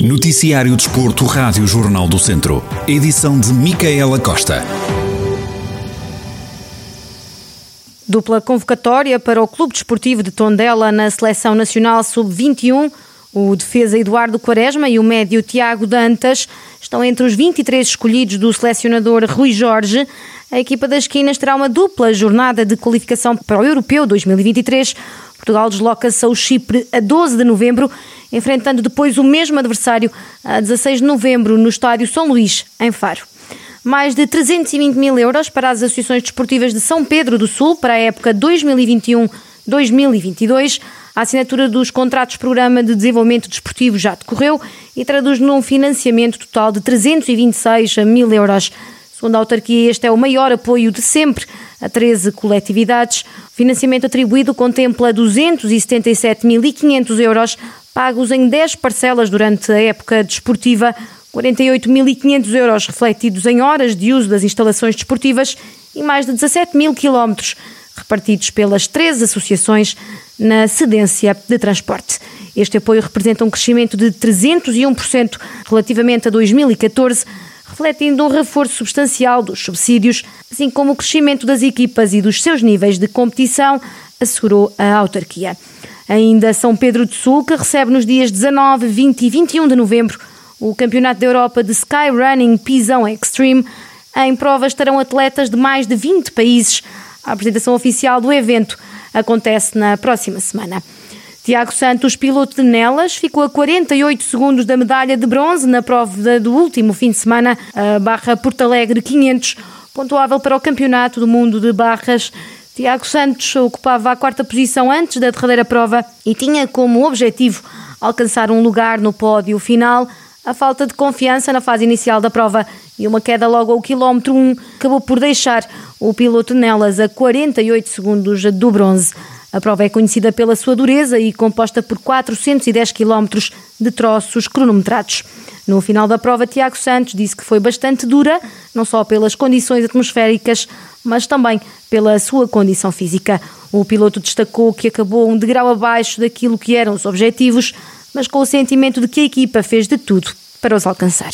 Noticiário Desporto, Rádio Jornal do Centro. Edição de Micaela Costa. Dupla convocatória para o Clube Desportivo de Tondela na Seleção Nacional Sub-21. O defesa Eduardo Quaresma e o médio Tiago Dantas estão entre os 23 escolhidos do selecionador Rui Jorge. A equipa das esquinas terá uma dupla jornada de qualificação para o Europeu 2023. Portugal desloca-se ao Chipre a 12 de novembro, enfrentando depois o mesmo adversário a 16 de novembro no estádio São Luís, em Faro mais de 320 mil euros para as associações desportivas de São Pedro do Sul para a época 2021-2022. A assinatura dos contratos Programa de Desenvolvimento Desportivo já decorreu e traduz num financiamento total de 326 mil euros. Segundo a autarquia, este é o maior apoio de sempre a 13 coletividades. O financiamento atribuído contempla 277.500 euros pagos em 10 parcelas durante a época desportiva, 48.500 euros refletidos em horas de uso das instalações desportivas e mais de 17 mil quilómetros repartidos pelas três associações na cedência de transporte. Este apoio representa um crescimento de 301% relativamente a 2014, refletindo um reforço substancial dos subsídios, assim como o crescimento das equipas e dos seus níveis de competição, assegurou a autarquia. Ainda São Pedro do Sul, que recebe nos dias 19, 20 e 21 de novembro o Campeonato da Europa de Skyrunning Pisão Extreme. Em prova estarão atletas de mais de 20 países. A apresentação oficial do evento acontece na próxima semana. Tiago Santos, piloto de Nelas, ficou a 48 segundos da medalha de bronze na prova do último fim de semana, a Barra Porto Alegre 500, pontuável para o Campeonato do Mundo de Barras. Tiago Santos ocupava a quarta posição antes da derradeira prova e tinha como objetivo alcançar um lugar no pódio final. A falta de confiança na fase inicial da prova e uma queda logo ao quilómetro 1 acabou por deixar o piloto nelas a 48 segundos do bronze. A prova é conhecida pela sua dureza e composta por 410 quilómetros de troços cronometrados. No final da prova, Tiago Santos disse que foi bastante dura, não só pelas condições atmosféricas, mas também pela sua condição física. O piloto destacou que acabou um degrau abaixo daquilo que eram os objetivos, mas com o sentimento de que a equipa fez de tudo para os alcançar.